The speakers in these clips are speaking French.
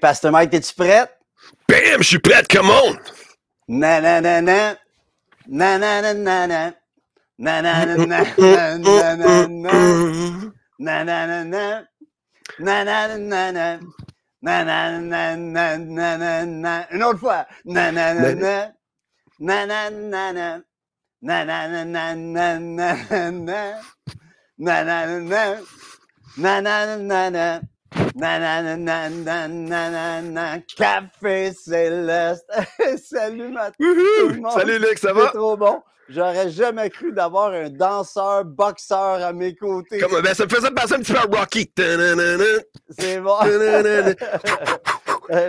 Pasteur Mike, es-tu prête? Bam, je suis prête, come on! Na na na na. Na na na na na. Na na na na. Na na na na. Na na na na. Na na na na na. Na na na na na na na. Une autre fois. Na na na na. Na na na na. Na na na na na na na. Na na na na. Na na na na. Na na na na na na na na. Café Céleste. Salut ma tout le monde. Salut Luc, ça va? trop bon. J'aurais jamais cru d'avoir un danseur, boxeur à mes côtés. Comme, ben, ça me faisait penser un petit peu Rocky. C'est bon.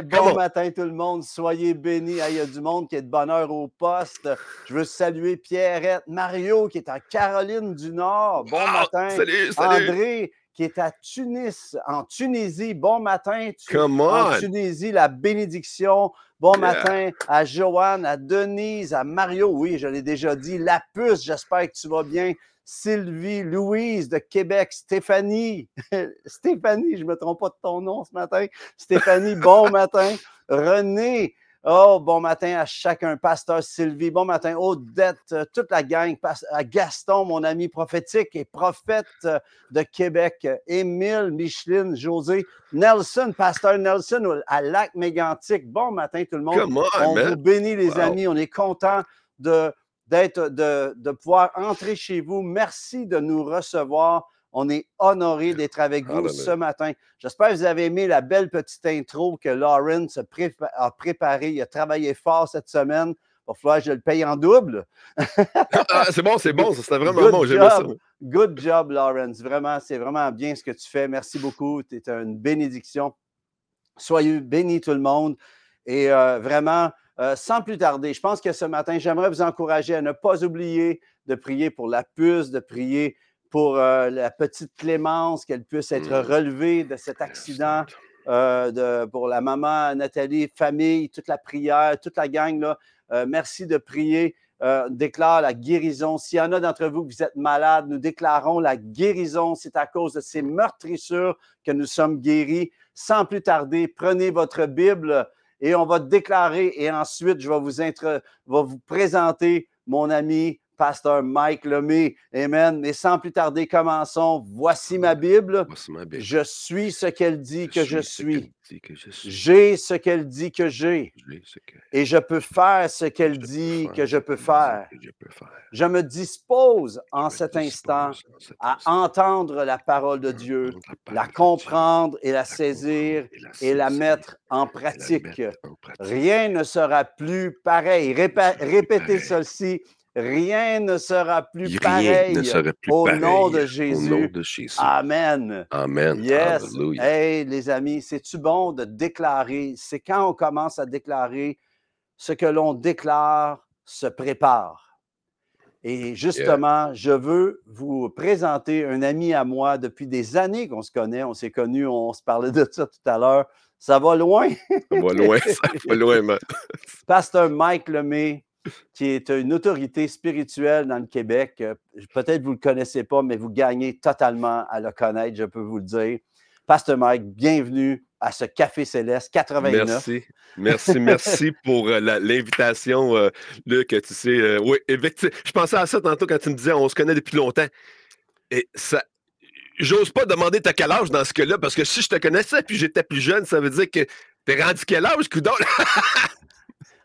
Bon matin tout le monde, soyez bénis. Il y a du monde qui est de bonne heure au poste. Je veux saluer Pierrette, Mario qui est en Caroline du Nord. Bon matin. Salut, salut. André qui est à Tunis, en Tunisie. Bon matin. Tu- en. Tunisie, la bénédiction. Bon Yeah. matin à Joanne, à Denise, à Mario. Oui, je l'ai déjà dit. La puce, j'espère que tu vas bien. Sylvie, Louise de Québec, Stéphanie. Stéphanie, je ne me trompe pas de ton nom ce matin. Stéphanie, bon matin. René, oh, bon matin à chacun. Pasteur Sylvie, bon matin. Odette, euh, toute la gang. À Gaston, mon ami prophétique et prophète euh, de Québec. Émile, Micheline, José, Nelson, Pasteur Nelson à Lac Mégantic. Bon matin tout le monde. Come on, On vous bénit, les Wow. amis. On est content de, d'être, de, de pouvoir entrer chez vous. Merci de nous recevoir. On est honoré d'être avec vous ce matin. J'espère que vous avez aimé la belle petite intro que Lauren se prépa- a préparée. Il a travaillé fort cette semaine. Il va falloir que je le paye en double. Ah, c'est bon, c'est bon. C'était vraiment Good bon. J'aimais ça. job. Good job, Lawrence. Vraiment, c'est vraiment bien ce que tu fais. Merci beaucoup. Tu es une bénédiction. Soyez bénis tout le monde. Et euh, vraiment, euh, sans plus tarder, je pense que ce matin, j'aimerais vous encourager à ne pas oublier de prier pour la puce, de prier pour euh, la petite Clémence, qu'elle puisse être Mm. relevée de cet accident. euh, de- pour la maman Nathalie, famille, toute la prière, toute la gang. Là, Euh, merci de prier. Euh, déclare la guérison. S'il y en a d'entre vous que vous êtes malades, nous déclarons la guérison. C'est à cause de ces meurtrissures que nous sommes guéris. Sans plus tarder, prenez votre Bible et on va déclarer. Et ensuite, je vais vous, intre- vais vous présenter mon ami pasteur Mike Lemay. Amen. Mais sans plus tarder, commençons. Voici ma Bible. Voici ma Bible. Je suis ce qu'elle dit que je suis. J'ai ce qu'elle dit que j'ai. Et je peux faire ce qu'elle dit que je peux faire. Je me dispose en cet instant à entendre la parole de Dieu, la comprendre et la saisir et la mettre en et pratique. Rien ne sera plus pareil. Répétez ceci. Rien ne sera plus Rien pareil. ne serait plus au pareil nom de Au nom Jésus. de Jésus. Amen. Amen. Yes. Hey, les amis, c'est-tu bon de déclarer? C'est quand on commence à déclarer, ce que l'on déclare se prépare. Et justement, je veux vous présenter un ami à moi depuis des années qu'on se connaît. On s'est connus, on se parlait de ça tout à l'heure. Ça va loin? Ça va loin, ça va loin, man. Pasteur Mike Lemay, qui est une autorité spirituelle dans le Québec. Euh, Peut-être vous ne le connaissez pas, mais vous gagnez totalement à le connaître, je peux vous le dire. Pasteur Mike, bienvenue à ce Café Céleste 89. Merci. Merci, merci pour euh, l'invitation, euh, Luc. Tu sais, euh, oui, effectivement, je pensais à ça tantôt quand tu me disais on se connaît depuis longtemps. Et ça. J'ose pas demander t'as quel âge dans ce cas-là, parce que si je te connaissais puis j'étais plus jeune, ça veut dire que t'es rendu quel âge, coudonc?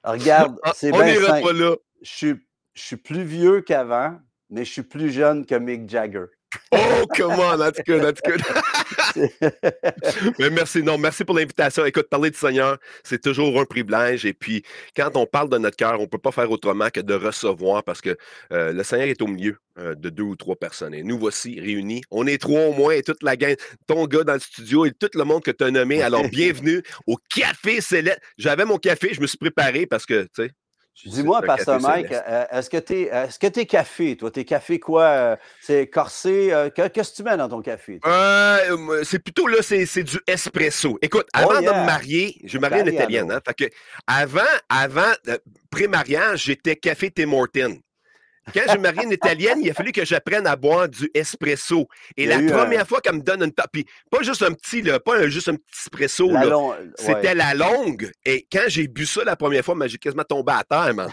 Regarde, Ah, c'est bien simple. je suis plus vieux qu'avant, mais je suis plus jeune que Mick Jagger. Oh, comment, that's good, that's good. Mais merci, non, merci pour l'invitation. Écoute, parler du Seigneur, c'est toujours un privilège. Et puis, quand on parle de notre cœur, on ne peut pas faire autrement que de recevoir parce que euh, le Seigneur est au milieu euh, de deux ou trois personnes. Et nous voici réunis. On est trois au moins et toute la gang, ton gars dans le studio et tout le monde que tu as nommé. Alors, bienvenue au Café Céleste. J'avais mon café, je me suis préparé parce que, tu sais. Dis-moi, Pasteur Mike, céleste. euh, est-ce que tu es, est-ce que t'es café, toi? T'es café quoi? euh, C'est corsé? euh, que- Qu'est-ce que tu mets dans ton café? Euh, c'est plutôt là, c'est c'est du espresso. Écoute, avant Oh, yeah. de me marier, je une Italiano. italienne. Hein, fait que avant, avant euh, pré-mariage, j'étais café Tim Hortons. Quand j'ai marié une Italienne, il a fallu que j'apprenne à boire du espresso. Et la eu un- première fois qu'elle me donne une puis pas juste un petit, là, pas un- juste un petit espresso, La C'était la longue. Et quand j'ai bu ça la première fois, j'ai quasiment tombé à terre, man.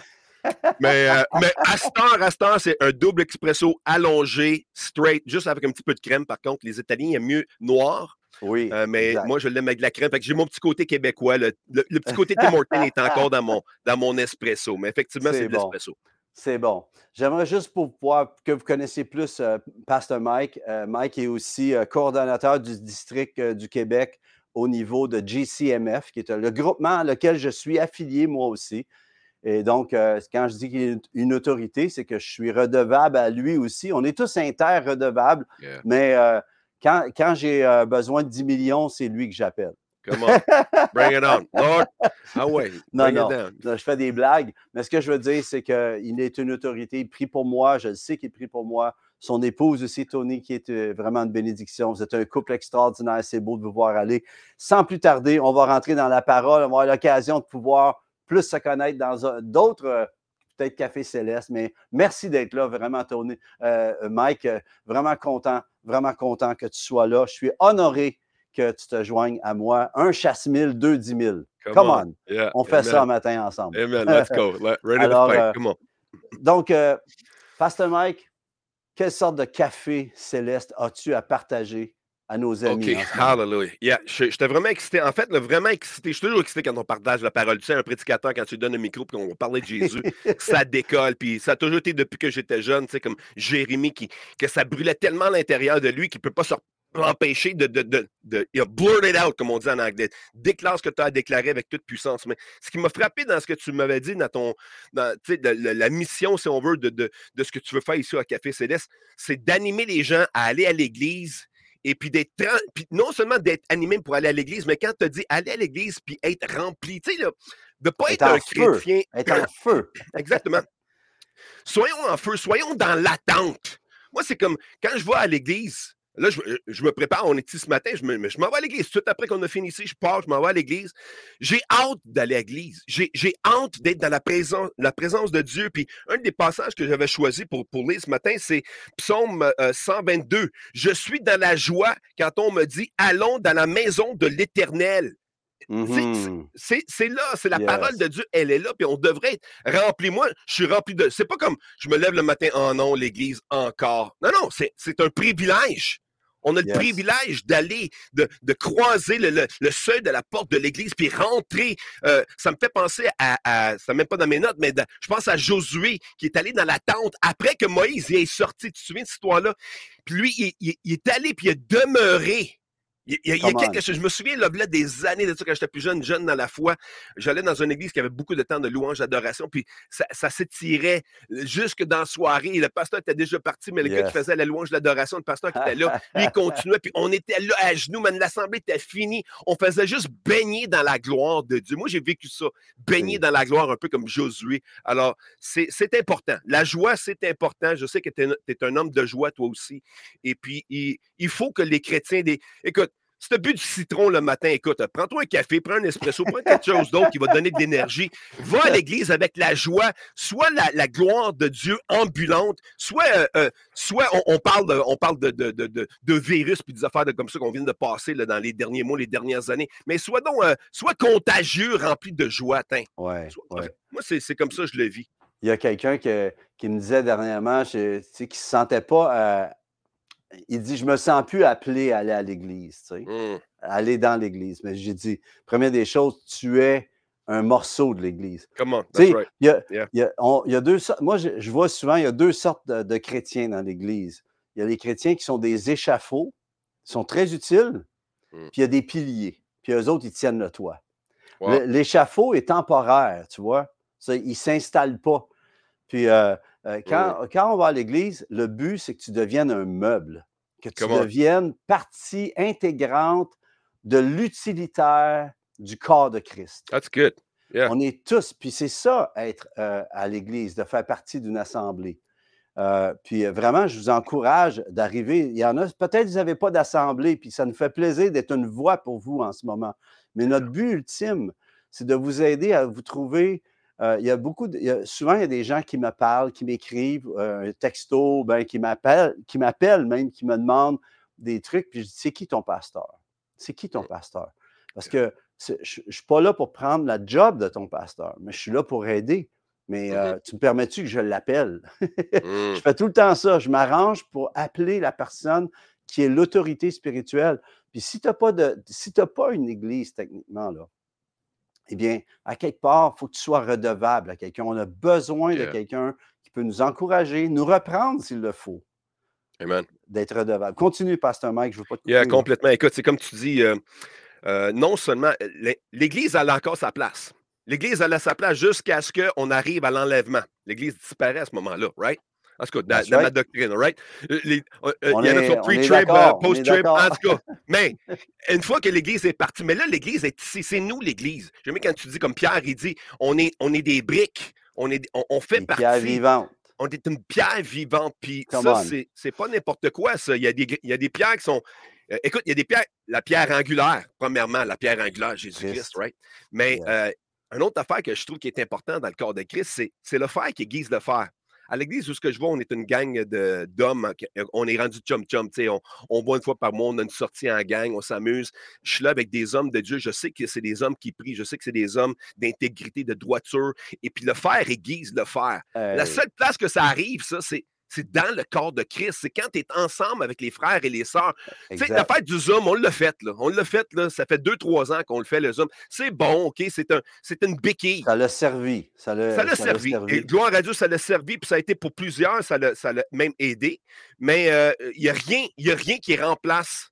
mais, euh, mais à cette heure, à cette heure, c'est un double expresso allongé, straight, juste avec un petit peu de crème. Par contre, les Italiens aiment mieux noir. Oui. Euh, mais exact. moi, je l'aime avec de la crème. Fait que j'ai mon petit côté québécois. Le, le- le petit côté Tim Hortons est encore dans mon, dans mon espresso. Mais effectivement, C'est c'est de bon. l'espresso. C'est bon. J'aimerais juste pour pouvoir que vous connaissiez plus euh, Pasteur Mike. Euh, Mike est aussi euh, coordonnateur du district du Québec au niveau de GCMF, qui est le groupement à lequel je suis affilié moi aussi. Et donc, quand je dis qu'il est une autorité, c'est que je suis redevable à lui aussi. On est tous inter-redevables, Yeah. mais quand, quand j'ai besoin de 10 millions, c'est lui que j'appelle. Come on. Bring it on. Lord. Ah ouais. Non, Bring non. it down. Non, je fais des blagues, mais ce que je veux dire, c'est qu'il est une autorité. Il prie pour moi. Je le sais qu'il prie pour moi. Son épouse aussi, Tony, qui est euh, vraiment une bénédiction. Vous êtes un couple extraordinaire. C'est beau de vous voir aller. Sans plus tarder, on va rentrer dans la parole. On va avoir l'occasion de pouvoir plus se connaître dans d'autres, euh, peut-être Café Céleste. Mais merci d'être là, vraiment, Tony. Euh, Mike, vraiment content, vraiment content que tu sois là. Je suis honoré que tu te joignes à moi. Un chasse-mille, deux dix mille. Come on. Yeah. On fait Amen. ça un matin ensemble. Amen. Let's go. Ready Alors, to fight. euh, Come on. Donc, euh, Pasteur Mike, quelle sorte de café céleste as-tu à partager à nos amis? OK, hallelujah. Yeah, je- j'étais vraiment excité. En fait, là, vraiment excité. Je suis toujours excité quand on partage la parole. Tu sais, un prédicateur, quand tu lui donnes un micro et qu'on va parler de Jésus, ça décolle. Puis ça a toujours été depuis que j'étais jeune, tu sais, comme Jérémie, qui, que ça brûlait tellement à l'intérieur de lui qu'il ne peut pas se empêcher de, de, de, de il a blurt it out, comme on dit en anglais. Déclare ce que tu as à déclarer avec toute puissance. Mais ce qui m'a frappé dans ce que tu m'avais dit, dans ton, dans, tu sais, de- la, la mission, si on veut, de, de, de ce que tu veux faire ici à Café Céleste, c'est d'animer les gens à aller à l'église et puis d'être puis non seulement d'être animé pour aller à l'église, mais quand tu dis aller à l'église puis être rempli, tu sais, là, de pas Être un feu. chrétien. Être en feu. Exactement. Soyons en feu, soyons dans l'attente. Moi, c'est comme quand je vais à l'église, là, je, je me prépare, on est ici ce matin, je me- je m'en vais à l'église. Tout après qu'on a fini ici, je pars, je m'en vais à l'église. J'ai hâte d'aller à l'église. J'ai hâte d'être dans la présence, la présence de Dieu. Puis un des passages que j'avais choisi pour, pour lire ce matin, c'est Psaume euh, 122. Je suis dans la joie quand on me dit Allons dans la maison de l'Éternel. Mhm. C'est c'est là, c'est la Yes. parole de Dieu, elle est là, puis on devrait être rempli. Moi, je suis rempli de. C'est pas comme je me lève le matin, oh non, l'Église encore. Non, non, c'est un privilège. On a le privilège d'aller, de, de croiser le, le- le seuil de la porte de l'Église, puis rentrer. Euh, ça me fait penser à, à ça même pas dans mes notes, mais je pense à Josué qui est allé dans la tente après que Moïse y est sorti. Tu te souviens de cette histoire-là? Puis lui, il, il- il est allé, puis il a demeuré. Il, il y a- il y a Come quelque chose. Je me souviens là, des années de ça quand j'étais plus jeune, jeune dans la foi. J'allais dans une église qui avait beaucoup de temps de louange, d'adoration, puis ça, ça s'étirait jusque dans la soirée. Le pasteur était déjà parti, mais le gars qui faisait la louange, l'adoration, le pasteur qui était là, lui, il continuait, puis on était là à genoux, mais l'assemblée était finie. On faisait juste baigner dans la gloire de Dieu. Moi, j'ai vécu ça, baigner Oui. dans la gloire, un peu comme Josué. Alors, c'est c'est important. La joie, c'est important. Je sais que tu es, un homme de joie, toi aussi. Et puis, il, il faut que les chrétiens, des... écoute, si tu as bu du citron le matin, écoute, prends-toi un café, prends un espresso, prends quelque chose d'autre qui va te donner de l'énergie. Va à l'église avec la joie, soit la, la gloire de Dieu ambulante, soit, euh, euh, soit on, on parle, de, on parle de, de, de, de- virus puis des affaires de, comme ça qu'on vient de passer là, dans les derniers mois, les dernières années. Mais soit donc, euh, soit contagieux, rempli de joie. Ouais. Moi, c'est c'est comme ça que je le vis. Il y a quelqu'un que- qui me disait dernièrement je- tu sais, qu'il ne se sentait pas. Il dit Je me sens plus appelé à aller à l'église, tu sais, Hum, aller dans l'église. Mais j'ai dit Première des choses, tu es un morceau de l'église. Sais, right. il y a, Yeah. y a- on- il y a deux sortes. Moi, je, je vois souvent, il y a deux sortes de, de chrétiens dans l'Église. Il y a les chrétiens qui sont des échafauds, qui sont très utiles, Mm. puis il y a des piliers, puis eux autres, ils tiennent le toit. Wow. L'échafaud est temporaire, tu vois. Ça, il ne s'installe pas. Puis euh, euh, quand, quand on va à l'Église, le but, c'est que tu deviennes un meuble, que tu Comment? deviennes partie intégrante de l'utilitaire du corps de Christ. That's good. Yeah. On est tous, puis c'est ça, être euh, à l'Église, de faire partie d'une assemblée. Euh, puis euh, vraiment, je vous encourage d'arriver. Il y en a, peut-être vous n'avez pas d'assemblée, puis ça nous fait plaisir d'être une voix pour vous en ce moment. Mais notre but ultime, c'est de vous aider à vous trouver euh, il y a beaucoup de, il y a- souvent, il y a des gens qui me parlent, qui m'écrivent euh, un texto, ben, qui m'appellent, qui m'appellent même, qui me demandent des trucs. Puis je dis, c'est qui ton pasteur? C'est qui ton Mm. pasteur? Parce que je ne suis pas là pour prendre la job de ton pasteur, mais je suis là pour aider. Mais euh, tu me permets-tu que je l'appelle? Mm. Je fais tout le temps ça. Je m'arrange pour appeler la personne qui est l'autorité spirituelle. Puis si tu n'as pas, de, si pas une église, techniquement, là, eh bien, à quelque part, il faut que tu sois redevable à quelqu'un. On a besoin de quelqu'un qui peut nous encourager, nous reprendre s'il le faut, Amen. d'être redevable. Continue, Pasteur Mike, je ne veux pas te couper. Yeah, complètement. Écoute, c'est comme tu dis, euh, euh, non seulement euh, l'É- l'Église a encore sa place. L'Église a sa place jusqu'à ce qu'on arrive à l'enlèvement. L'Église disparaît à ce moment-là, right? En tout cas, dans, ma doctrine, right? Euh, les- euh, euh, il y en a sur est post-trib, en tout cas. Mais une fois que l'Église est partie, mais là, l'Église est ici, c'est nous l'Église. J'aime quand tu dis, comme Pierre, il dit, on est, on est des briques, on, est, on, on fait Des partie vivantes. on est une pierre vivante. Puis Come ça, c'est, c'est pas n'importe quoi, ça. Il y a des, il y a des pierres qui sont. euh, écoute, il y a des pierres. La pierre angulaire, premièrement, la pierre angulaire, Jésus-Christ, Christ. right? Mais Yes. euh, une autre affaire que je trouve qui est important dans le corps de Christ, c'est, c'est le fer qui aiguise le fer. À l'église où ce que je vois, on est une gang d'hommes, on est rendu chum-chum, tu sais, on, on boit une fois par mois, on a une sortie en gang, on s'amuse. Je suis là avec des hommes de Dieu, je sais que c'est des hommes qui prient, je sais que c'est des hommes d'intégrité, de droiture, et puis le fer aiguise le fer. La seule place que ça arrive, ça, c'est, c'est dans le corps de Christ. C'est quand tu es ensemble avec les frères et les sœurs. Tu sais, exact. l'affaire du Zoom, on l'a fait, là. On l'a fait, là. Ça fait deux, trois ans qu'on le fait, le Zoom. C'est bon, OK? C'est, un, une béquille. Ça l'a servi. Ça l'a l'a l'a servi. Et gloire à Dieu, ça l'a servi, puis ça a été pour plusieurs, ça l'a, l'a même aidé. Mais euh, il n'y a, rien- y a rien qui remplace.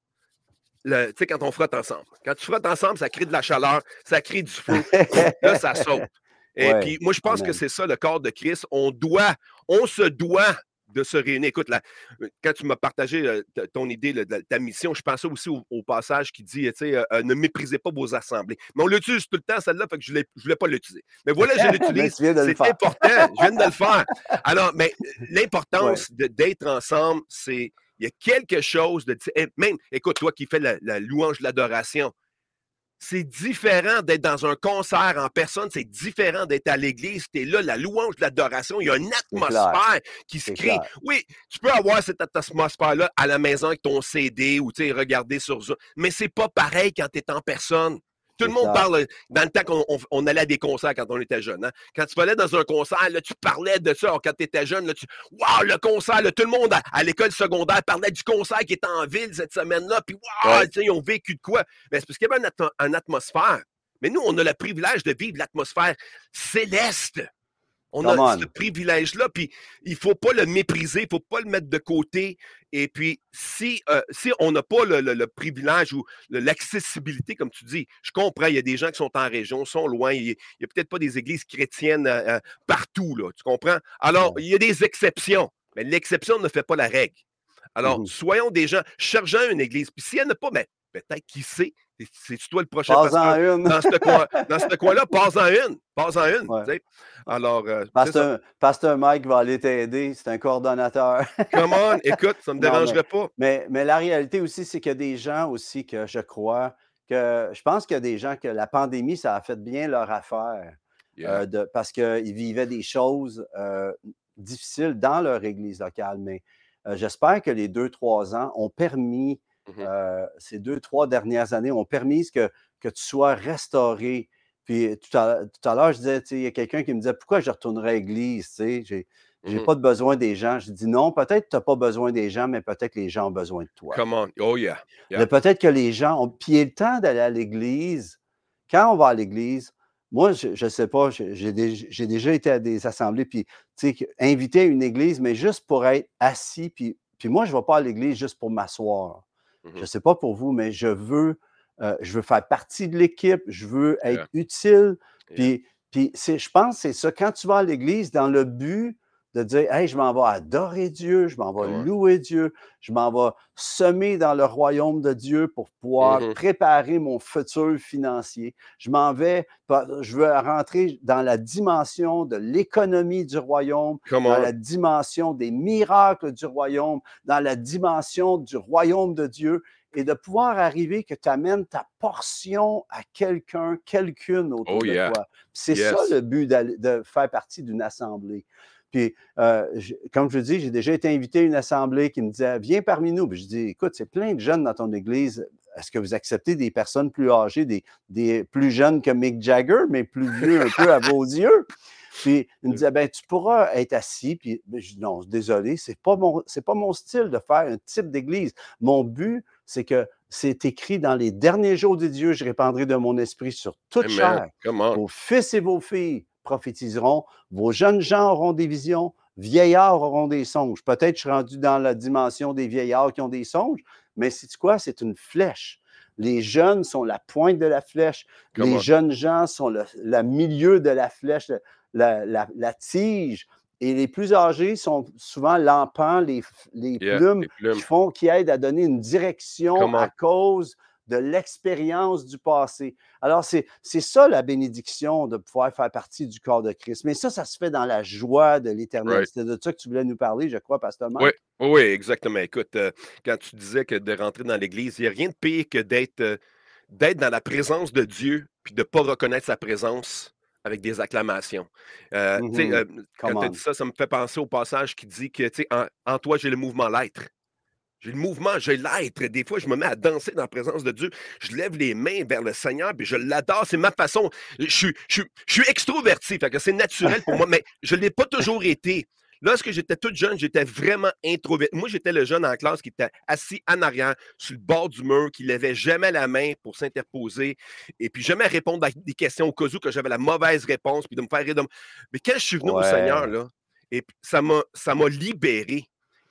Tu sais, quand on frotte ensemble. Quand tu frottes ensemble, ça crée de la chaleur, ça crée du feu. Là, ça saute. Et Ouais, puis, moi, je pense que c'est ça le corps de Christ. On doit, on se doit de se réunir. Écoute, là, quand tu m'as partagé euh, ton idée là, de la- ta mission, je pensais aussi au, au passage qui dit, tu sais, euh, euh, ne méprisez pas vos assemblées. Mais on l'utilise tout le temps, celle-là, fait que je ne voulais pas l'utiliser. Mais voilà, je l'utilise. tu C'est important. Je viens de le faire. Alors, mais euh, l'importance d'être ensemble, c'est. Il y a quelque chose de. eh, Même, écoute, toi qui fais la, la louange de l'adoration, c'est différent d'être dans un concert en personne, c'est différent d'être à l'église. Tu es là, la louange l'adoration, il y a une atmosphère qui se crée. clair. Oui, tu peux avoir cette atmosphère-là à la maison avec ton CD ou tu sais, regarder sur Zoom, mais c'est pas pareil quand tu es en personne. Tout le monde parle dans le temps qu'on on- on allait à des concerts quand on était jeune. hein. Quand tu allais dans un concert, là, tu parlais de ça. Alors, quand tu étais jeune, là, tu Waouh, le concert, là, tout le monde à, à l'école secondaire parlait du concert qui était en ville cette semaine-là. Puis waouh, Ouais. ils ont vécu de quoi? Mais c'est parce qu'il y avait une atmosphère. Mais nous, on a le privilège de vivre l'atmosphère céleste. On Come a on. ce privilège-là, puis il ne faut pas le mépriser, il ne faut pas le mettre de côté. Et puis, si, euh, si on n'a pas le, le- le privilège ou l'accessibilité, comme tu dis, je comprends, il y a des gens qui sont en région, sont loin, il n'y a, peut-être pas des églises chrétiennes euh, euh, partout, là, tu comprends? Alors, il y a des exceptions, mais l'exception ne fait pas la règle. Alors, Mhm. soyons des gens cherchant une église. Puis s'il n'y en a pas, ben, peut-être qui sait, c'est- toi le prochain Pas-en pasteur? une. dans ce coin, dans ce coin-là, une, pas-en une. Ouais. tu sais. Alors, euh. Pasteur, Pasteur Mike va aller t'aider. C'est un coordonnateur. come on, écoute, ça ne me Non, dérangerait pas. Mais, mais la réalité aussi, c'est qu'il y a des gens aussi que je crois que je pense qu'il y a des gens que la pandémie, ça a fait bien leur affaire. Yeah. euh, de- parce qu'ils vivaient des choses euh, difficiles dans leur église locale. Mais j'espère que les deux, trois ans ont permis, Mhm. euh, ces deux, trois dernières années ont permis que, que tu sois restauré. Puis tout à, tout à l'heure, je disais, il y a quelqu'un qui me disait pourquoi je retournerais à l'église, j'ai j'ai Mhm. pas de besoin des gens. Je dis non, peut-être que tu n'as pas besoin des gens, mais peut-être que les gens ont besoin de toi. Come on. Oh yeah. Yeah. Mais peut-être que les gens ont. Puis il le temps d'aller à l'église. Quand on va à l'église, moi, je ne sais pas, j'ai j'ai dé- j'ai déjà été à des assemblées, puis, invité à une église, mais juste pour être assis. Puis, puis moi, je ne vais pas à l'église juste pour m'asseoir. Je ne sais pas pour vous, mais je veux, euh, je veux faire partie de l'équipe, je veux être Yeah. utile. Yeah. Puis, puis je pense que c'est ça. Quand tu vas à l'église, dans le but de dire, hey, je m'en vais adorer Dieu, je m'en vais Ouais. louer Dieu, je m'en vais semer dans le royaume de Dieu pour pouvoir Mhm. préparer mon futur financier. Je m'en vais, je veux rentrer dans la dimension de l'économie du royaume, dans la dimension des miracles du royaume, dans la dimension du royaume de Dieu et de pouvoir arriver que tu amènes ta portion à quelqu'un, quelqu'une autour Oh de yeah. toi. C'est Yes. ça le but de faire partie d'une assemblée. Puis, euh, je- comme je dis, j'ai déjà été invité à une assemblée qui me disait Viens parmi nous. Puis je dis Écoute, c'est plein de jeunes dans ton église. Est-ce que vous acceptez des personnes plus âgées, des, des plus jeunes que Mick Jagger, mais plus vieux un peu à vos yeux? Puis il me disait ben, Tu pourras être assis. Puis ben, je dis Non, désolé, c'est pas mon, c'est pas mon style de faire un type d'église. Mon but, c'est que c'est écrit dans les derniers jours de Dieu, je répandrai de mon esprit sur toute Amen. chair. Vos fils et vos filles prophétiseront, vos jeunes gens auront des visions, vieillards auront des songes. Peut-être je suis rendu dans la dimension des vieillards qui ont des songes, mais c'est quoi? C'est une flèche. Les jeunes sont la pointe de la flèche. Come les on. jeunes gens sont le, le milieu de la flèche, la, la- la tige. Et les plus âgés sont souvent l'empan, les, f- les Yeah, plumes les plumes. qui font, qui aident à donner une direction Come on. à cause de l'expérience du passé. Alors, c'est ça la bénédiction de pouvoir faire partie du corps de Christ. Mais ça, ça se fait dans la joie de l'éternel. Right. C'était de ça que tu voulais nous parler, je crois, Pasteur Marc. Oui, oui, exactement. Écoute, euh, quand tu disais que de rentrer dans l'Église, il n'y a rien de pire que d'être euh, d'être dans la présence de Dieu puis de ne pas reconnaître sa présence avec des acclamations. Euh, Mhm. euh, Come quand tu as dit ça, ça me fait penser au passage qui dit que, tu sais, en, en toi, j'ai le mouvement l'être. J'ai le mouvement, j'ai l'être. Des fois, je me mets à danser dans la présence de Dieu. Je lève les mains vers le Seigneur, puis je l'adore. C'est ma façon. Je suis, je, je suis extroverti, fait que c'est naturel pour moi, mais je ne l'ai pas toujours été. Lorsque j'étais toute jeune, j'étais vraiment introverti. Moi, j'étais le jeune en classe qui était assis en arrière, sur le bord du mur, qui levait jamais la main pour s'interposer, et puis jamais répondre à des questions au cas où que j'avais la mauvaise réponse, puis de me faire rire. de Mais quand je suis venu au Seigneur, là, et ça m'a libéré.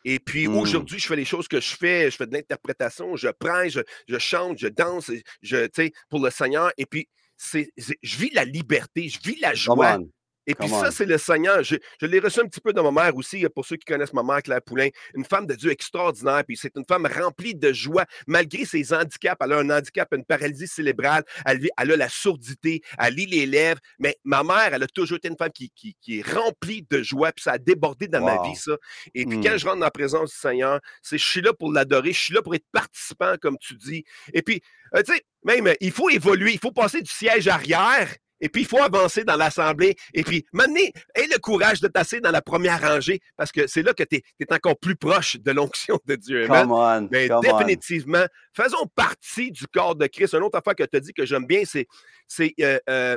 Et puis Mm. aujourd'hui, je fais les choses que je fais, je fais de l'interprétation, je prends, je, je chante, je danse, je, tu sais, pour le Seigneur. Et puis, c'est, je vis la liberté, je vis la joie. Et puis ça, c'est le Seigneur. Je, je l'ai reçu un petit peu de ma mère aussi, pour ceux qui connaissent ma mère, Claire Poulain. Une femme de Dieu extraordinaire. Puis c'est une femme remplie de joie, malgré ses handicaps. Elle a un handicap, une paralysie cérébrale. Elle, elle a la sourdité, elle lit les lèvres. Mais ma mère, elle a toujours été une femme qui, qui- qui est remplie de joie. Puis ça a débordé dans ma vie, ça. Et puis Mm. quand je rentre dans la présence du Seigneur, c'est je suis là pour l'adorer, je suis là pour être participant, comme tu dis. Et puis, euh, tu sais, même, euh, il faut évoluer, il faut passer du siège arrière. Et puis, il faut avancer dans l'assemblée. Et puis, maintenant, aie le courage de tasser dans la première rangée parce que c'est là que tu es, encore plus proche de l'onction de Dieu. Amen? Come on. Mais Come on. définitivement, faisons partie du corps de Christ. Une autre affaire que tu as dit que j'aime bien, c'est c'est, euh, euh,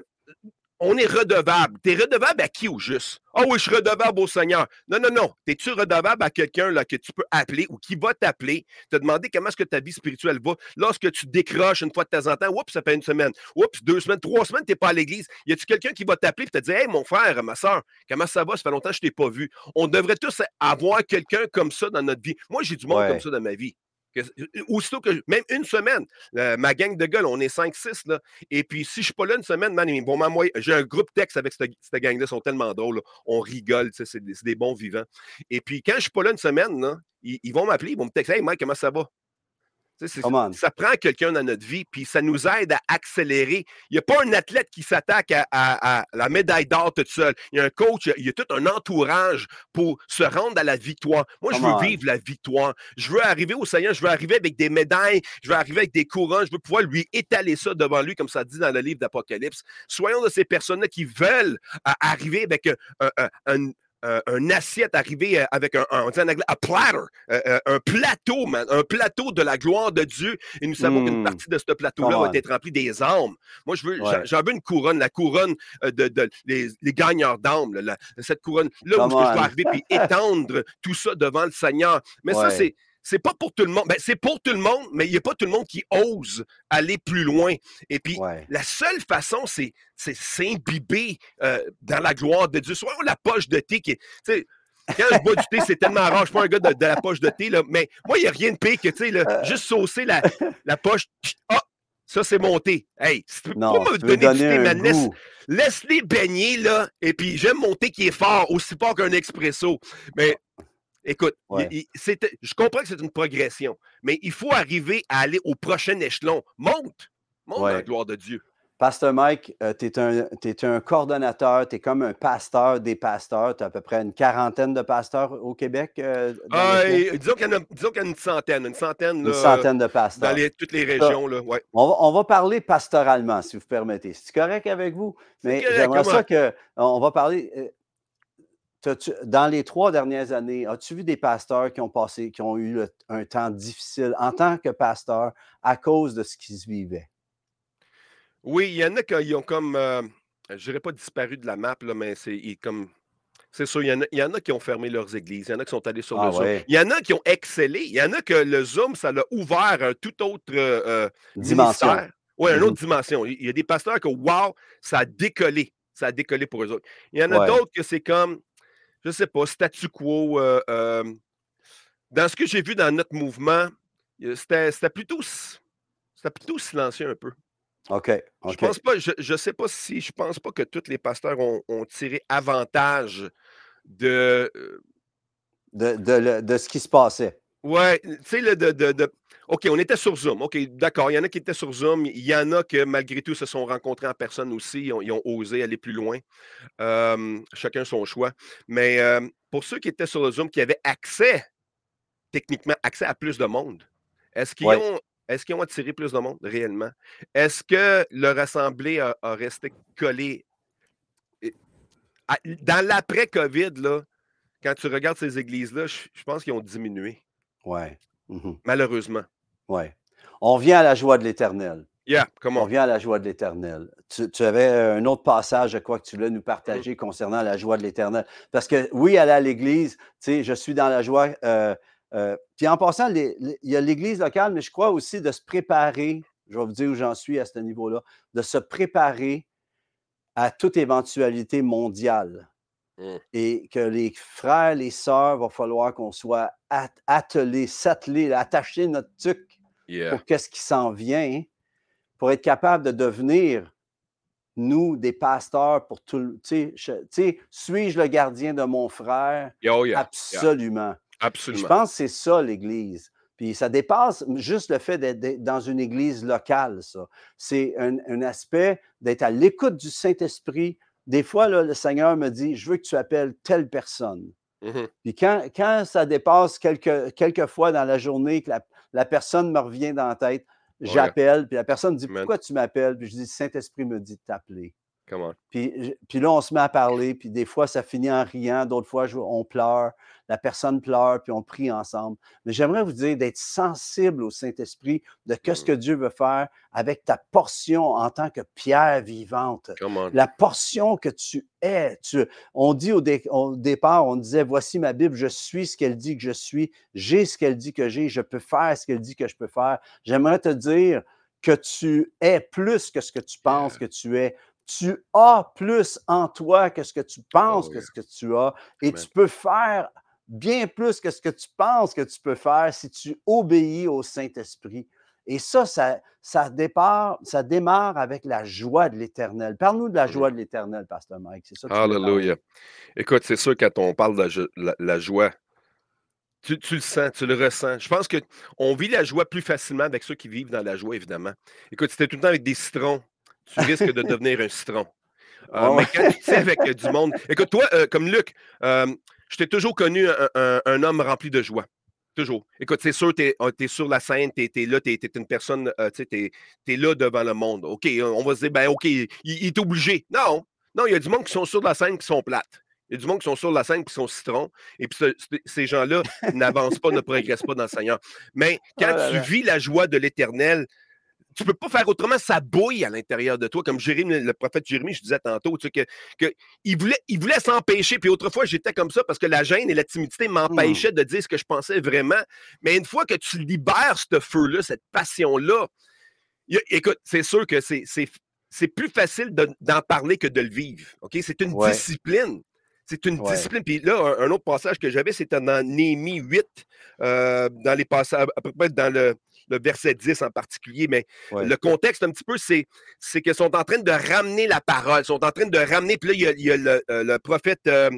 on est redevable. Tu es redevable à qui au juste? Ah oui, je suis redevable au Seigneur. Non, non, non. Es-tu redevable à quelqu'un là, que tu peux appeler ou qui va t'appeler, te demander comment est-ce que ta vie spirituelle va? Lorsque tu décroches une fois de temps en temps, oups, ça fait une semaine, oups, deux semaines, trois semaines, tu n'es pas à l'église. Y a-tu quelqu'un qui va t'appeler et te dire Hey, mon frère, ma soeur, comment ça va? Ça fait longtemps que je ne t'ai pas vu. On devrait tous avoir quelqu'un comme ça dans notre vie. Moi, j'ai du monde Ouais. comme ça dans ma vie. Que- aussitôt que, même une semaine, euh, ma gang de gueules, on est 5-6, là. Et puis, si je suis pas là une semaine, man. J'ai un groupe texte avec cette, cette gang-là, ils sont tellement drôles. On rigole, c'est des, des bons vivants. Et puis, quand je suis pas là une semaine, ils, ils vont m'appeler, ils vont me texter Hey, Mike, comment ça va? Tu sais, c'est- Come on. Ça prend quelqu'un dans notre vie, puis ça nous aide à accélérer. Il n'y a pas un athlète qui s'attaque à, à- à la médaille d'or tout seul. Il y a un coach, il y a- il y a tout un entourage pour se rendre à la victoire. Moi, je veux on. vivre la victoire. Je veux arriver au Seigneur, je veux arriver avec des médailles, je veux arriver avec des couronnes, je veux pouvoir lui étaler ça devant lui, comme ça dit dans le livre d'Apocalypse. Soyons de ces personnes-là qui veulent euh, arriver avec un, un- un- un- un- assiette, arriver euh, avec un, un- on dit en anglais, a platter, euh, euh, un plateau, man, un plateau de la gloire de Dieu. Et nous savons qu'une Mm. partie de ce plateau-là va être remplie des âmes. Moi, je veux, Ouais. j'en veux une couronne, la couronne euh, de, de- les, les gagneurs d'âmes, cette couronne-là où je dois arriver puis étendre tout ça devant le Seigneur. Mais ça, c'est. C'est pas pour tout le monde. Ben, c'est pour tout le monde, mais il n'y a pas tout le monde qui ose aller plus loin. Et puis, Ouais. la seule façon, c'est c'est s'imbiber euh, dans la gloire de Dieu. Soit la poche de thé qui est. Quand je bois du thé, c'est tellement rare. Je suis pas un gars de, de la poche de thé, là, mais moi, il n'y a rien de pire que tu sais, Euh. juste saucer la, la poche. Ah! Ça, c'est monté. Hey, si tu peux Non, pas me donner, du thé, man, laisse- goût. laisse-les baigner, là. Et puis, j'aime mon thé qui est fort, aussi fort qu'un expresso. Mais, écoute, Ouais. il- je comprends que c'est une progression, mais il faut arriver à aller au prochain échelon. Monte! Monte dans la gloire de Dieu. Pasteur Mike, tu es un, coordonnateur, tu es comme un pasteur des pasteurs. Tu as à peu près une quarantaine de pasteurs au Québec. euh, dans et disons qu'il y, en a- disons qu'il y en a une centaine. Une centaine, une là, centaine de dans pasteurs. les- toutes les régions. Là, ouais. On va, on va parler pastoralement, si vous permettez. C'est correct avec vous? Mais j'aimerais ça que. On va parler. Dans les trois dernières années, as-tu vu des pasteurs qui ont passé, qui ont eu le- un temps difficile en tant que pasteur à cause de ce qu'ils vivaient? Oui, il y en a qui ont comme, euh, je dirais pas disparu de la map, là, mais c'est comme. C'est sûr, il y, en a, il y en a qui ont fermé leurs églises, il y en a qui sont allés sur Ah le Zoom. Il y en a qui ont excellé, il y en a que le Zoom, ça l'a ouvert un tout autre euh, Dimension. Oui, une autre dimension. Il y a des pasteurs que, wow, ça a décollé. Ça a décollé pour eux autres. Il y en a Ouais. d'autres que c'est comme, je sais pas, statu quo. euh, euh, dans ce que j'ai vu dans notre mouvement, euh, c'était plutôt, plutôt silencieux un peu. OK. Je pense pas, je, je sais pas si, je pense pas que tous les pasteurs ont, ont tiré avantage de, De, de ce qui se passait. ouais, tu sais, le de, de, de- OK, on était sur Zoom. OK, d'accord, il y en a qui étaient sur Zoom. Il y en a que, malgré tout, se sont rencontrés en personne aussi. Ils ont, ils ont osé aller plus loin. Euh, chacun son choix. Mais euh, pour ceux qui étaient sur le Zoom, qui avaient accès, techniquement, accès à plus de monde, est-ce qu'ils Ouais. ont, est-ce qu'ils ont attiré plus de monde réellement? Est-ce que leur assemblée a, a resté collée? Dans l'après-COVID, quand tu regardes ces églises-là, je, je pense qu'ils ont diminué, Ouais. Mhm. malheureusement. Ouais. On vient à la joie de l'éternel. Yeah, On comment? vient à la joie de l'éternel. Tu, tu avais euh, un autre passage, je crois, que tu voulais nous Mmh. partager concernant la joie de l'éternel. Parce que oui, aller à l'église, tu sais, je suis dans la joie. euh, euh, puis en passant, les- les- il y a l'église locale, mais je crois aussi de se préparer, je vais vous dire où j'en suis à ce niveau-là, de se préparer à toute éventualité mondiale. Mm. Et que les frères, les sœurs, va falloir qu'on soit at- attelés, s'atteler, attacher notre Yeah. pour qu'est-ce qui s'en vient, pour être capable de devenir, nous, des pasteurs pour tout le. Tu sais, suis-je le gardien de mon frère? Oh yeah, yeah, Absolument. Puis Je absolument. pense que c'est ça, l'Église. Puis ça dépasse juste le fait d'être d'être dans une Église locale, ça. C'est un, un aspect d'être à l'écoute du Saint-Esprit. Des fois, là, le Seigneur me dit, je veux que tu appelles telle personne. Mhm. Puis quand, quand ça dépasse quelques, quelques fois dans la journée que la, la personne me revient dans la tête, Ouais. j'appelle, puis la personne me dit, Amen. pourquoi tu m'appelles? Puis je dis, Saint-Esprit me dit de t'appeler. Puis, puis là, on se met à parler, puis des fois, ça finit en riant, d'autres fois, je- on pleure, la personne pleure, puis on prie ensemble. Mais j'aimerais vous dire d'être sensible au Saint-Esprit, de ce Mm. que Dieu veut faire avec ta portion en tant que pierre vivante. La portion que tu es. Tu, on dit au, dé- au départ, on disait, voici ma Bible, je suis ce qu'elle dit que je suis, j'ai ce qu'elle dit que j'ai, je peux faire ce qu'elle dit que je peux faire. J'aimerais te dire que tu es plus que ce que tu penses que tu es. Tu as plus en toi que ce que tu penses Oh, que yeah. ce que tu as. Et Amen. tu peux faire bien plus que ce que tu penses que tu peux faire si tu obéis au Saint-Esprit. Et ça, ça, ça, départ, ça démarre avec la joie de l'Éternel. Parle-nous de la joie de l'Éternel, Pasteur Mike. C'est ça que. Hallelujah. Écoute, c'est sûr, quand on parle de la, jo- la- la joie, tu, tu le sens, tu le ressens. Je pense qu'on vit la joie plus facilement avec ceux qui vivent dans la joie, évidemment. Écoute, tu tout le temps avec des citrons, tu risques de devenir un citron. Euh, mais quand tu sais avec euh, du monde. Écoute, toi, euh, comme Luc, je t'ai toujours connu un, un- un homme rempli de joie. Toujours. Écoute, c'est sûr, tu es, sur la scène, tu es, là, tu es, une personne, tu es, là devant le monde. OK, on va se dire, ben OK, il, il est obligé. Non, non, il y a du monde qui sont sur la scène qui sont plates. Il y a du monde qui sont sur la scène qui sont citrons. Et puis ce- ce- ces gens-là n'avancent pas, ne progressent pas dans le Seigneur. Mais quand Oh là tu là. vis la joie de l'éternel, tu peux pas faire autrement, ça bouille à l'intérieur de toi. Comme Jérémie, le prophète Jérémie, je disais tantôt, tu sais, que, que il voulait, il voulait s'empêcher. Puis autrefois, j'étais comme ça parce que la gêne et la timidité m'empêchaient de dire ce que je pensais vraiment. Mais une fois que tu libères ce feu-là, cette passion-là, écoute, c'est sûr que c'est, c'est, c'est plus facile de- d'en parler que de le vivre. OK? C'est une Ouais. discipline. C'est une Ouais. discipline. Puis là, un, un autre passage que j'avais, c'était dans Néhémie 8, euh, dans les passages, à peu près dans le. Le verset 10 en particulier, mais Ouais. le contexte un petit peu, c'est, c'est qu'ils sont en train de ramener la parole, ils sont en train de ramener, puis là, il y a, il y a le, euh, le prophète euh,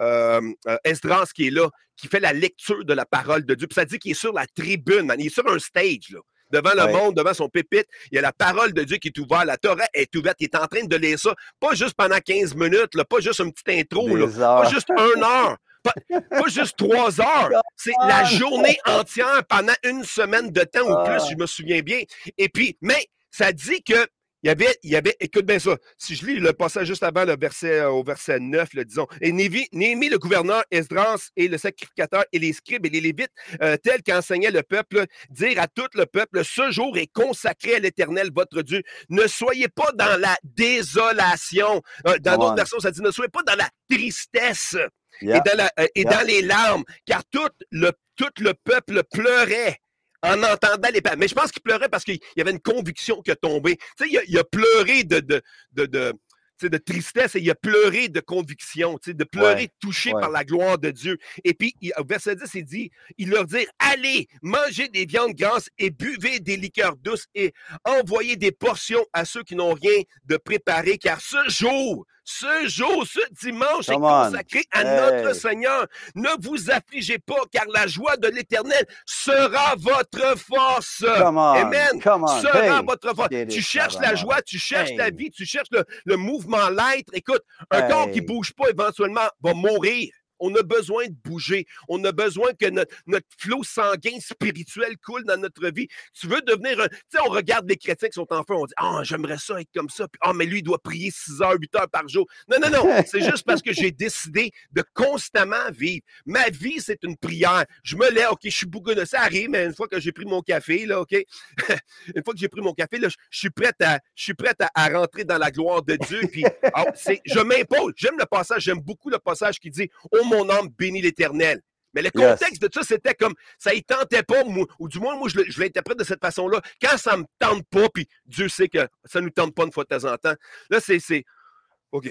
euh, euh, Esdras qui est là, qui fait la lecture de la parole de Dieu. Puis ça dit qu'il est sur la tribune, man. il est sur un stage, là. Devant le Ouais. monde, devant son pépitre, il y a la parole de Dieu qui est ouverte, la Torah est ouverte, il est en train de lire ça, pas juste pendant 15 minutes, là, pas juste une petite intro, là, pas juste une heure, pas, pas juste trois heures. C'est la journée entière pendant une semaine de temps ou plus, Ah. je me souviens bien. Et puis, mais ça dit que il y avait, il y avait, écoute bien ça, si je lis le passage juste avant le verset, euh, au verset 9, là, disons, et Névi- Néhémie, le gouverneur, Esdras et le sacrificateur et les scribes et les lévites, euh, tels qu'enseignait le peuple, dire à tout le peuple, ce jour est consacré à l'Éternel, votre Dieu. Ne soyez pas dans la désolation. Euh, dans Come d'autres on. versions, ça dit, ne soyez pas dans la tristesse Yeah. et, dans, la- euh, et Yeah. dans les larmes, car tout le, tout le peuple pleurait en entendant les paroles. Mais je pense qu'il pleurait parce qu'il y avait une conviction qui a tombé. Tu sais, il a, il a pleuré de, de, de, de, tristesse et il a pleuré de conviction, tu sais, de pleurer Ouais, touché ouais. par la gloire de Dieu. Et puis, il- verset 10, il dit, il leur dit, allez, mangez des viandes grasses et buvez des liqueurs douces et envoyez des portions à ceux qui n'ont rien de préparé, car ce jour, ce jour, ce dimanche est on. consacré à notre. Seigneur. Ne vous affligez pas, car la joie de l'Éternel sera votre force. Come. Amen. Come on. Sera Hey. votre force. Tu cherches la joie, tu cherches la vie, tu cherches le, le mouvement, l'être. Écoute, un corps qui bouge pas éventuellement va mourir. On a besoin de bouger. On a besoin que notre, notre flot sanguin spirituel coule dans notre vie. Tu veux devenir un. Tu sais, on regarde les chrétiens qui sont en feu, on dit Ah, j'aimerais ça être comme ça. Puis, Ah, mais lui, il doit prier 6 heures, 8 heures par jour. Non, non, non. C'est juste parce que j'ai décidé de constamment vivre. Ma vie, c'est une prière. Je me lève, OK, je suis bougonné. Ça arrive, mais une fois que j'ai pris mon café, là, OK, une fois que j'ai pris mon café, là, je suis prête à, je suis prête à, à rentrer dans la gloire de Dieu. Puis, ah, je m'impose. J'aime le passage, j'aime beaucoup le passage qui dit Oh mon âme, bénis l'Éternel. Mais le Yes. contexte de ça, c'était comme ça ne tentait pas, moi, ou du moins, moi, je je l'interprète de cette façon-là. Quand ça ne me tente pas, puis Dieu sait que ça ne nous tente pas une fois de temps en temps, là, c'est. OK.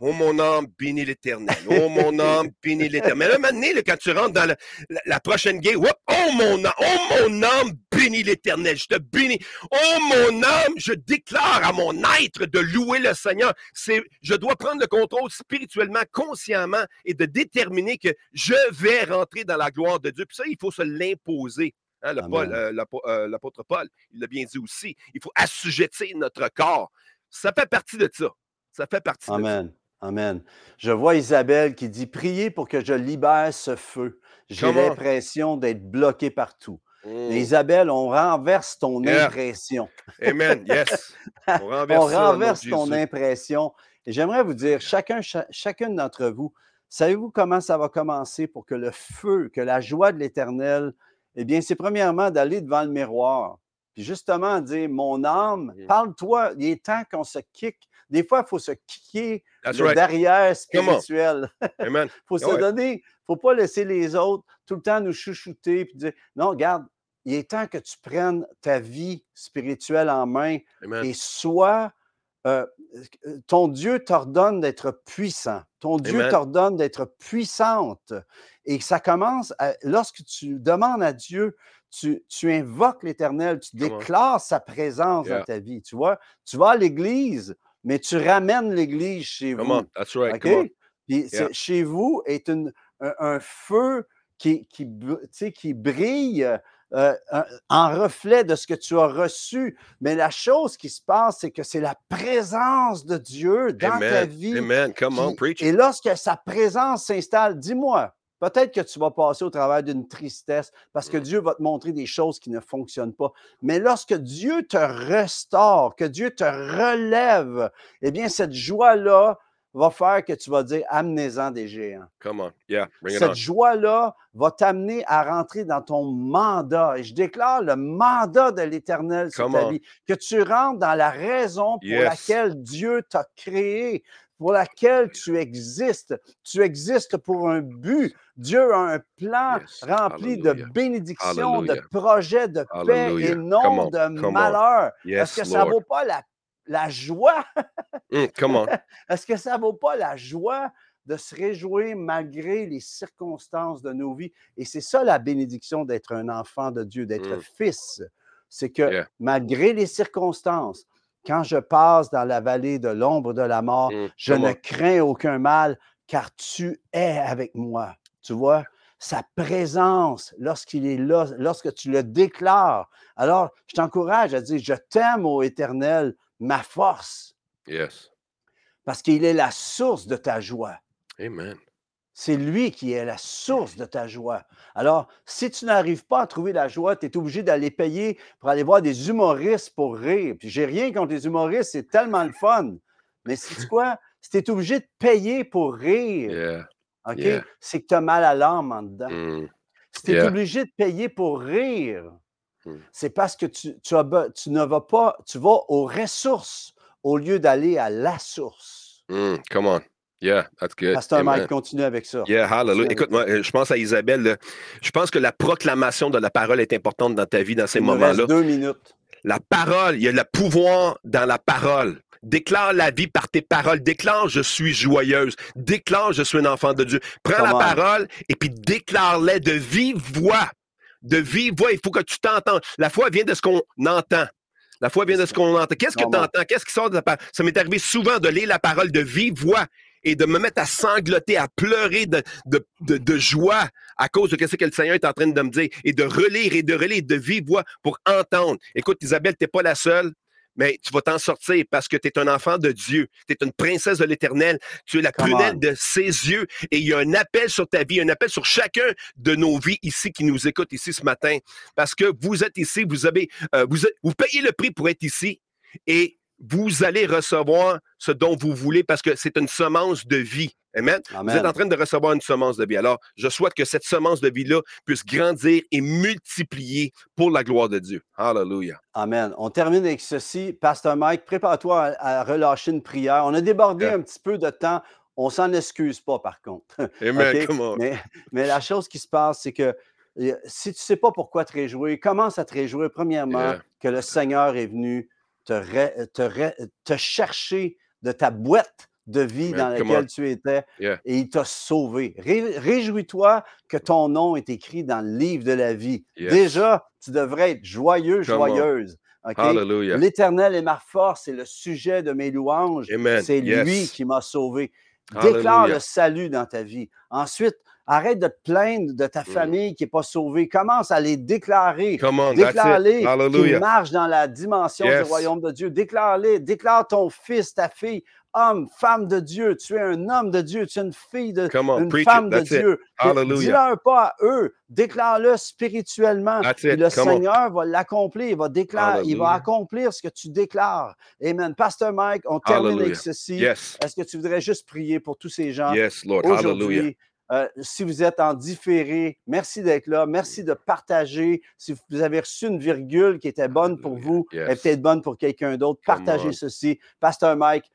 Oh mon âme, bénis l'Éternel. Oh mon âme, bénis l'Éternel. Mais là, maintenant, là, quand tu rentres dans la, la- la prochaine whoop, oh mon âme, oh mon âme, bénis l'Éternel. Je te bénis. Oh mon âme, je déclare à mon être de louer le Seigneur. C'est, je dois prendre le contrôle spirituellement, consciemment et de déterminer que je vais rentrer dans la gloire de Dieu. Puis ça, il faut se l'imposer. Hein. Paul, euh, euh, l'apôtre Paul, il l'a bien dit aussi. Il faut assujettir notre corps. Ça fait partie de ça. Ça fait partie de ça. Amen. Amen. Je vois Isabelle qui dit Priez pour que je libère ce feu. J'ai l'impression d'être bloqué partout. Mm. Isabelle, on renverse ton Yeah. impression. Amen. Yes. On renverse, on ton Jésus. impression. Et j'aimerais vous dire, chacun, cha- chacune d'entre vous, savez-vous comment ça va commencer pour que le feu, que la joie de l'Éternel, eh bien, c'est premièrement d'aller devant le miroir. Puis justement, dire, mon âme, Mhm. parle-toi, il est temps qu'on se kick. Des fois, il faut se kicker That's le right. derrière spirituel. Il faut se Ouais. donner, il ne faut pas laisser les autres tout le temps nous chouchouter puis dire non, regarde, il est temps que tu prennes ta vie spirituelle en main Amen. et sois. euh, ton Dieu t'ordonne d'être puissant. Ton Dieu t'ordonne d'être puissante. Et ça commence à- lorsque tu demandes à Dieu, tu, tu invoques l'Éternel, tu déclares sa présence Yeah. dans ta vie. Tu vois, tu vas à l'église, mais tu ramènes l'église chez Come vous. on. That's right. Come on. Puis c'est- Yeah. chez vous est une- un, un feu qui, brille euh, en reflet de ce que tu as reçu. Mais la chose qui se passe, c'est que c'est la présence de Dieu dans ta vie. Amen. Come on, preach. et lorsque sa présence s'installe, dis-moi, peut-être que tu vas passer au travers d'une tristesse parce que. Dieu va te montrer des choses qui ne fonctionnent pas. Mais lorsque Dieu te restaure, que Dieu te relève, eh bien, cette joie-là va faire que tu vas dire amenez-en des géants. Come on. Yeah. Bring it. Cette joie-là va t'amener à rentrer dans ton mandat. Et je déclare le mandat de l'Éternel sur Come ta on. vie. Que tu rentres dans la raison pour Yes. laquelle Dieu t'a créé, pour laquelle tu existes. Tu existes pour un but. Dieu a un plan Yes. rempli de Hallelujah. bénédictions, de projets de paix et non on. de malheur. Yes, Est-ce que ça Lord. vaut pas la, la joie? Mm. Est-ce que ça ne vaut pas la joie de se réjouir malgré les circonstances de nos vies? Et c'est ça la bénédiction d'être un enfant de Dieu, d'être Mm. fils. c'est que Yeah. malgré les circonstances, quand je passe dans la vallée de l'ombre de la mort, Mm, je ne crains aucun mal, car tu es avec moi. Tu vois, sa présence, lorsqu'il est là, lorsque tu le déclares. Alors, je t'encourage à dire, je t'aime, ô Éternel, ma force, Yes. parce qu'il est la source de ta joie. Amen. C'est lui qui est la source de ta joie. Alors, si tu n'arrives pas à trouver la joie, tu es obligé d'aller payer pour aller voir des humoristes pour rire. Puis j'ai rien contre les humoristes, c'est tellement le fun. Mais c'est quoi? Si tu es obligé de payer pour rire, Yeah. OK? Yeah. C'est que tu as mal à l'âme en dedans. Mm, Si tu es Yeah. obligé de payer pour rire, Mm. c'est parce que tu, tu as be- tu ne vas pas, tu vas aux ressources au lieu d'aller à la source. mm, come on. Yeah, that's good. Pasteur. Mike, continue avec ça. Yeah, hallelujah. Écoute, moi, je pense à Isabelle. là. Je pense que la proclamation de la parole est importante dans ta vie dans ces moments-là. deux minutes. La parole, il y a le pouvoir dans la parole. Déclare la vie par tes paroles. Déclare je suis joyeuse. Déclare je suis un enfant de Dieu. Prends la parole et puis déclare-les de vive voix. De vive voix, il faut que tu t'entendes. La foi vient de ce qu'on entend. La foi vient de ce qu'on entend. Qu'est-ce que tu entends? Qu'est-ce qui sort de la parole? Ça m'est arrivé souvent de lire la parole de vive voix et de me mettre à sangloter, à pleurer de, de, de, de joie à cause de ce que le Seigneur est en train de me dire et de relire et de relire de vive voix pour entendre. Écoute, Isabelle, tu n'es pas la seule, mais tu vas t'en sortir parce que tu es un enfant de Dieu. Tu es une princesse de l'Éternel. Tu es la Come prunelle on. de ses yeux et il y a un appel sur ta vie, un appel sur chacun de nos vies ici qui nous écoute ici ce matin parce que vous êtes ici, vous avez, euh, vous, vous payez le prix pour être ici et vous allez recevoir ce dont vous voulez parce que c'est une semence de vie. Amen? Vous êtes en train de recevoir une semence de vie. Alors, je souhaite que cette semence de vie-là puisse grandir et multiplier pour la gloire de Dieu. Hallelujah. Amen. On termine avec ceci. Pasteur Mike, prépare-toi à, à relâcher une prière. On a débordé Yeah. un petit peu de temps. On s'en excuse pas, par contre. Amen. OK? Come on. Mais, mais la chose qui se passe, c'est que euh, si tu ne sais pas pourquoi te réjouir, commence à te réjouir, premièrement, Yeah. que le Seigneur est venu te chercher de ta boîte de vie dans laquelle tu étais Yeah. et il t'a sauvé. Ré- Réjouis-toi que ton nom est écrit dans le livre de la vie. Yes. Déjà, tu devrais être joyeux, Come joyeuse. L'Éternel est ma force, c'est le sujet de mes louanges. C'est Yes. lui qui m'a sauvé. Déclare Hallelujah. le salut dans ta vie. Ensuite, arrête de te plaindre de ta Mm. famille qui n'est pas sauvée. Commence à les déclarer. Déclare-les qu'ils marchent dans la dimension Yes. du royaume de Dieu. Déclare-les. Déclare ton fils, ta fille, homme, femme de Dieu. Tu es un homme de Dieu. Tu es une fille de on. une femme it. de That's. Dieu. Dis-leur pas à eux. Déclare-le spirituellement. Et le Come on. Seigneur va l'accomplir. Il va, déclarer, il va accomplir ce que tu déclares. Amen. Pasteur Mike, on termine avec ceci. Yes. Est-ce que tu voudrais juste prier pour tous ces gens Yes, Lord. Hallelujah. aujourd'hui? Euh, si vous êtes en différé, merci d'être là. Merci de partager. Si vous avez reçu une virgule qui était bonne pour vous, elle est peut-être bonne pour quelqu'un d'autre. Partagez ceci. Pasteur Mike.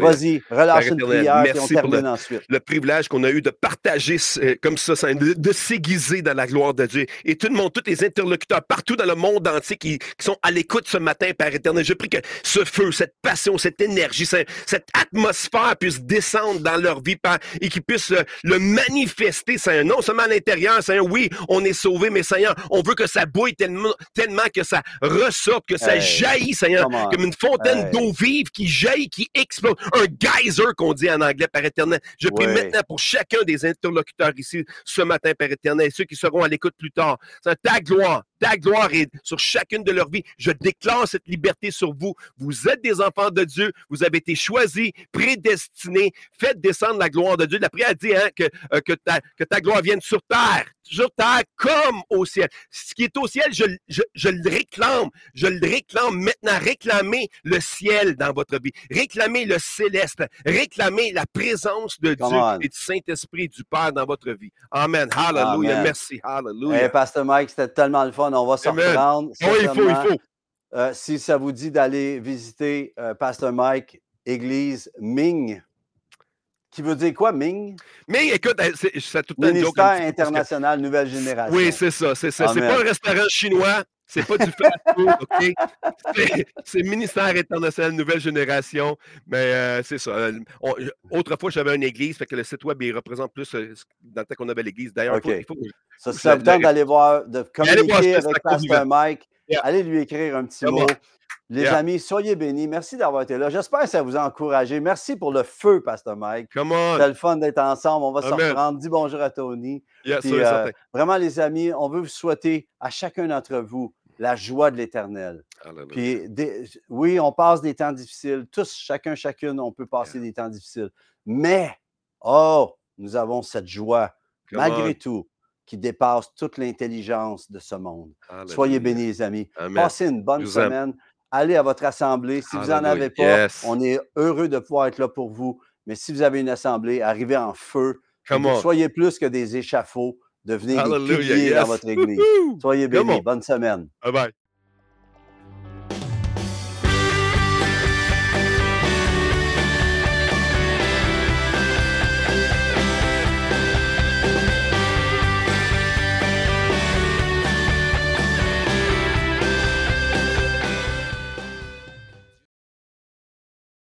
Vas-y, relâche une prière et on merci pour termine ensuite. le privilège qu'on a eu de partager euh, comme ça, de, de s'aiguiser dans la gloire de Dieu. Et tout le monde, tous les interlocuteurs partout dans le monde entier qui, qui sont à l'écoute ce matin, Père éternel, je prie que ce feu, cette passion, cette énergie, ce- cette atmosphère puisse descendre dans leur vie, Père, et qu'ils puissent le, le manifester, Seigneur. Non seulement à l'intérieur, Seigneur, oui, on est sauvé, mais Seigneur, on veut que ça bouille tellement, tellement que ça ressorte, que ça Hey, jaillit, Seigneur, comme une fontaine Hey. d'eau vive qui jaillit, qui explose. Un geyser qu'on dit en anglais, Père éternel. Je prie Ouais. maintenant pour chacun des interlocuteurs ici ce matin, Père éternel, et ceux qui seront à l'écoute plus tard. C'est ta gloire, ta gloire est sur chacune de leurs vies. Je déclare cette liberté sur vous. Vous êtes des enfants de Dieu. Vous avez été choisis, prédestinés. Faites descendre la gloire de Dieu. La prière dit hein, que, euh, que, ta, que ta gloire vienne sur terre. Sur terre comme au ciel. Ce qui est au ciel, je, je, je le réclame. Je le réclame maintenant. Réclamez le ciel dans votre vie. Réclamez le céleste. Réclamez la présence de Come Dieu on. et du Saint-Esprit du Père dans votre vie. Amen. Hallelujah. Amen. Merci. Hallelujah. Hey, Pasteur Mike, c'était tellement le fun. On va se reprendre. Oh, il faut, il faut. Euh, si ça vous dit d'aller visiter euh, Pasteur Mike, Église Ming, qui veut dire quoi, Ming? Mais écoute, c'est c'est tout un joke. Ministère que- international, nouvelle génération. Oui, c'est ça, c'est ça. C'est pas un restaurant chinois, c'est pas du fast-food, OK? C'est- ministère international nouvelle génération, mais euh, c'est ça. On- autrefois, j'avais une église, fait que le site web, il représente plus euh, dans le temps qu'on avait l'église. D'ailleurs, il faut- faut, Ça, si Ça- vous tente d'aller voir, de voir communiquer avec Pasteur Mike, Yeah. allez lui écrire un petit mot. Les Yeah. amis, soyez bénis. Merci d'avoir été là. J'espère que ça vous a encouragé. Merci pour le feu, Pasteur Mike. C'était le fun d'être ensemble. On va se reprendre. Dis bonjour à Tony. Puis, euh, vraiment, les amis, on veut vous souhaiter à chacun d'entre vous la joie de l'éternel. Hallelujah. Puis, des- oui, on passe des temps difficiles. Tous, chacun, chacune, on peut passer des temps difficiles. Mais, oh, nous avons cette joie, Come malgré on. tout, qui dépasse toute l'intelligence de ce monde. Soyez bénis, les amis. Amen. Passez une bonne aime. semaine. Allez à votre assemblée. Si vous n'en avez pas, Yes. on est heureux de pouvoir être là pour vous. Mais si vous avez une assemblée, arrivez en feu. Soyez plus que des échafauds. Devenez des Hallelujah. dans votre église. Soyez bénis. on. Bonne semaine. Bye bye.